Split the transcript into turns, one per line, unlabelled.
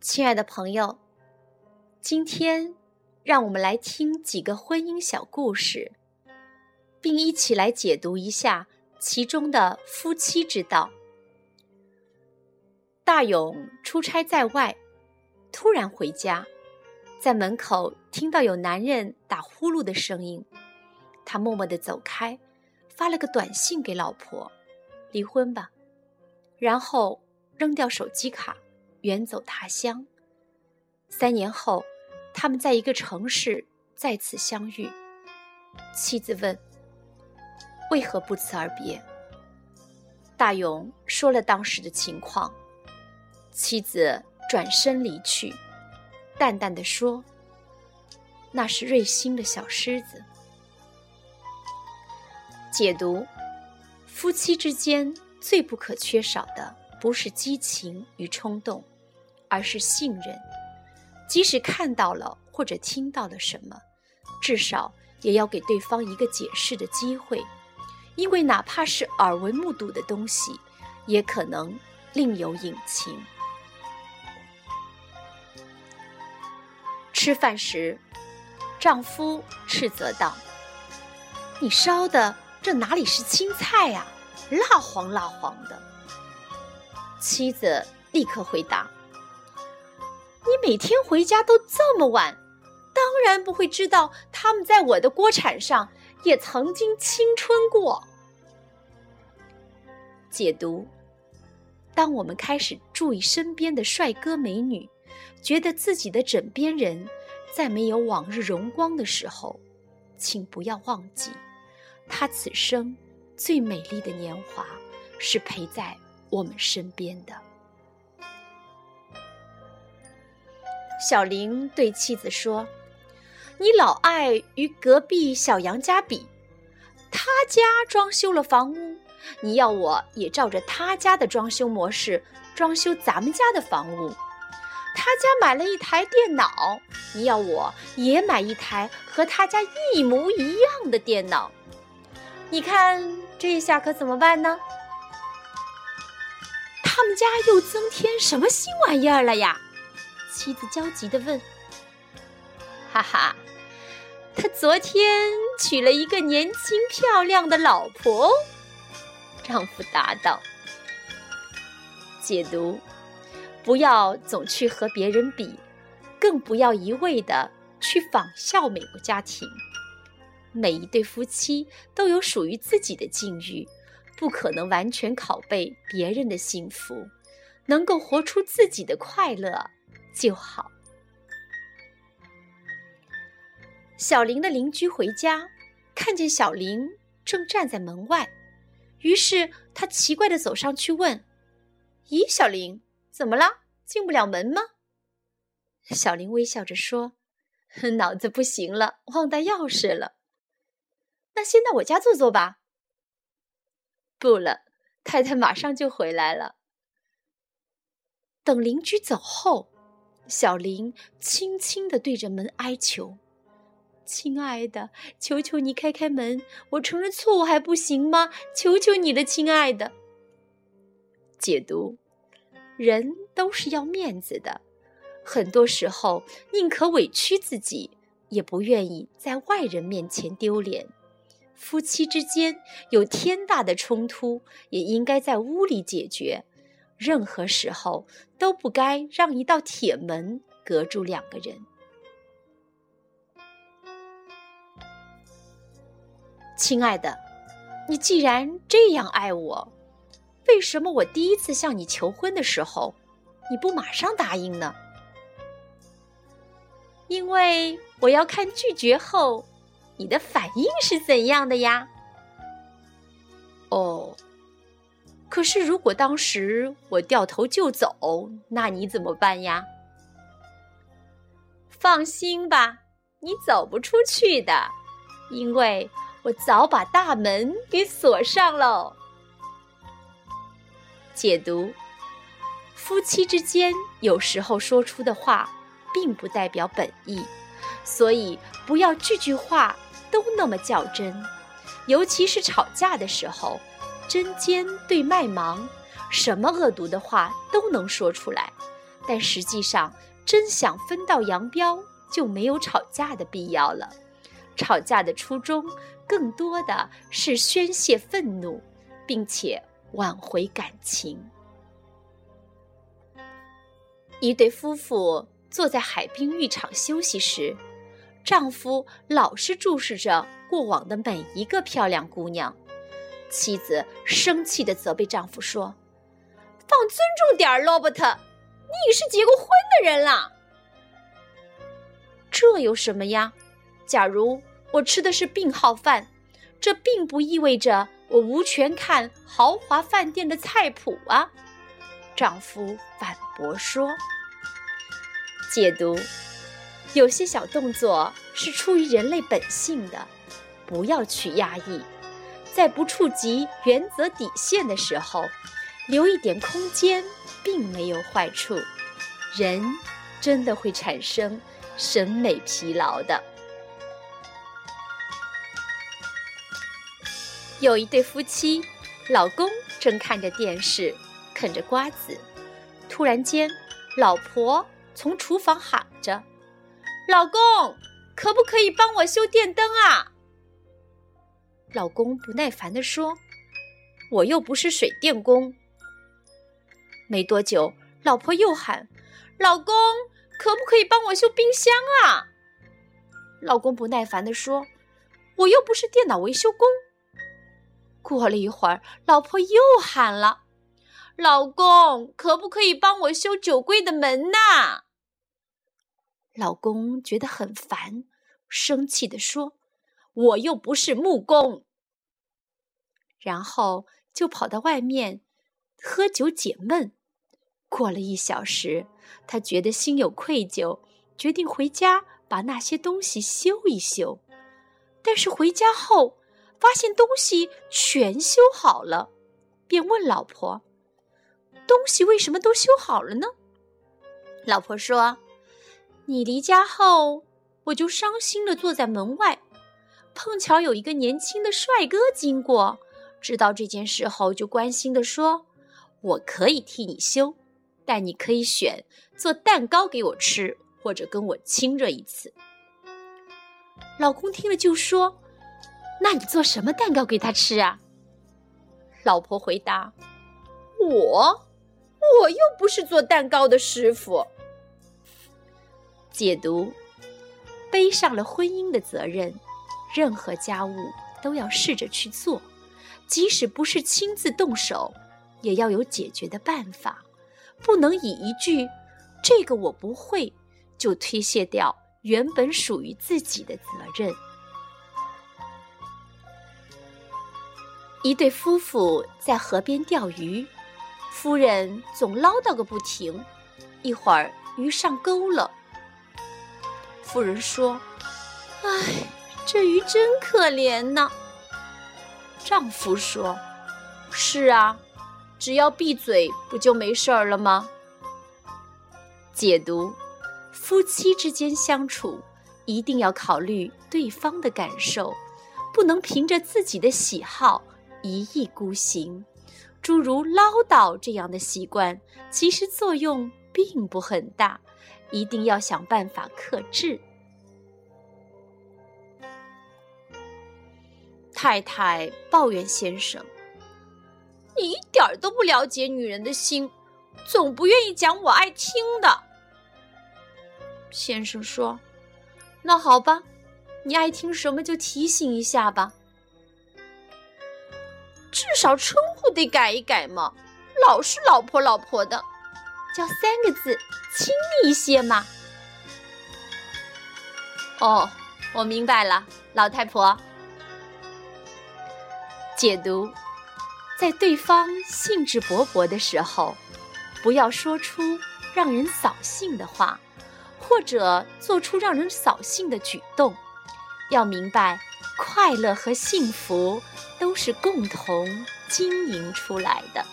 亲爱的朋友，今天让我们来听几个婚姻小故事，并一起来解读一下其中的夫妻之道。大勇出差在外，突然回家，在门口听到有男人打呼噜的声音，他默默地走开，发了个短信给老婆：“离婚吧。”然后扔掉手机卡。远走他乡。三年后，他们在一个城市再次相遇。妻子问：“为何不辞而别？”大勇说了当时的情况。妻子转身离去，淡淡的说：“那是瑞星的小狮子。”解读：夫妻之间最不可缺少的。不是激情与冲动，而是信任。即使看到了或者听到了什么，至少也要给对方一个解释的机会，因为哪怕是耳闻目睹的东西，也可能另有隐情。吃饭时，丈夫斥责道：“你烧的这哪里是青菜呀，蜡黄蜡黄的。”妻子立刻回答：“你每天回家都这么晚，当然不会知道他们在我的锅铲上也曾经青春过。”解读：当我们开始注意身边的帅哥美女，觉得自己的枕边人再没有往日荣光的时候，请不要忘记，他此生最美丽的年华是陪在。我们身边的小林对妻子说：“你老爱与隔壁小杨家比，他家装修了房屋，你要我也照着他家的装修模式装修咱们家的房屋。他家买了一台电脑，你要我也买一台和他家一模一样的电脑。你看这下可怎么办呢？”他们家又增添什么新玩意儿了呀？妻子焦急地问。哈哈，他昨天娶了一个年轻漂亮的老婆。丈夫答道。解读：不要总去和别人比，更不要一味的去仿效美国家庭。每一对夫妻都有属于自己的境遇。不可能完全拷贝别人的幸福，能够活出自己的快乐就好。小林的邻居回家，看见小林正站在门外，于是他奇怪的走上去问：“咦，小林，怎么了？进不了门吗？”小林微笑着说：“脑子不行了，忘带钥匙了。那先到我家坐坐吧。”不了，太太马上就回来了。等邻居走后，小林轻轻的对着门哀求：“亲爱的，求求你开开门，我承认错误还不行吗？求求你了，亲爱的。”解读：人都是要面子的，很多时候宁可委屈自己，也不愿意在外人面前丢脸。夫妻之间有天大的冲突，也应该在屋里解决。任何时候都不该让一道铁门隔住两个人。亲爱的，你既然这样爱我，为什么我第一次向你求婚的时候，你不马上答应呢？因为我要看拒绝后。你的反应是怎样的呀？哦，可是如果当时我掉头就走，那你怎么办呀？放心吧，你走不出去的，因为我早把大门给锁上喽。解读：夫妻之间有时候说出的话，并不代表本意，所以不要句句话。都那么较真，尤其是吵架的时候，针尖对麦芒，什么恶毒的话都能说出来。但实际上真想分道扬镳，就没有吵架的必要了。吵架的初衷更多的是宣泄愤怒，并且挽回感情。一对夫妇坐在海滨浴场休息时，丈夫老是注视着过往的每一个漂亮姑娘，妻子生气地责备丈夫说：“放尊重点儿，罗伯特，你是结过婚的人了。”这有什么呀？假如我吃的是病号饭，这并不意味着我无权看豪华饭店的菜谱啊！丈夫反驳说：“解读，有些小动作是出于人类本性的，不要去压抑，在不触及原则底线的时候，留一点空间，并没有坏处。人真的会产生审美疲劳的。”有一对夫妻，老公正看着电视，啃着瓜子。突然间，老婆从厨房喊着：“老公，可不可以帮我修电灯啊？”老公不耐烦地说：“我又不是水电工。”没多久，老婆又喊：“老公，可不可以帮我修冰箱啊？”老公不耐烦地说：“我又不是电脑维修工。”过了一会儿，老婆又喊了：“老公，可不可以帮我修酒柜的门呐？”老公觉得很烦，生气地说：“我又不是木工。”然后就跑到外面喝酒解闷。过了一小时，他觉得心有愧疚，决定回家把那些东西修一修。但是回家后，发现东西全修好了，便问老婆：“东西为什么都修好了呢？”老婆说：“你离家后，我就伤心的坐在门外，碰巧有一个年轻的帅哥经过，知道这件事后，就关心的说：‘我可以替你修，但你可以选做蛋糕给我吃，或者跟我亲热一次。’”老公听了就说。那你做什么蛋糕给他吃啊？老婆回答：“我，我又不是做蛋糕的师傅。”解读：背上了婚姻的责任，任何家务都要试着去做，即使不是亲自动手，也要有解决的办法，不能以一句“这个我不会”就推卸掉原本属于自己的责任。一对夫妇在河边钓鱼，夫人总唠叨个不停。一会儿鱼上钩了，夫人说：“唉，这鱼真可怜呢。”丈夫说：“是啊，只要闭嘴，不就没事儿了吗？”解读：夫妻之间相处，一定要考虑对方的感受，不能凭着自己的喜好。一意孤行，诸如唠叨这样的习惯，其实作用并不很大，一定要想办法克制。太太抱怨先生：“你一点都不了解女人的心，总不愿意讲我爱听的。”先生说：“那好吧，你爱听什么就提醒一下吧。”至少称呼得改一改嘛，老是老婆老婆的，叫三个字亲密一些嘛。哦，我明白了，老太婆。解读：在对方兴致勃勃的时候，不要说出让人扫兴的话，或者做出让人扫兴的举动。要明白，快乐和幸福。都是共同经营出来的。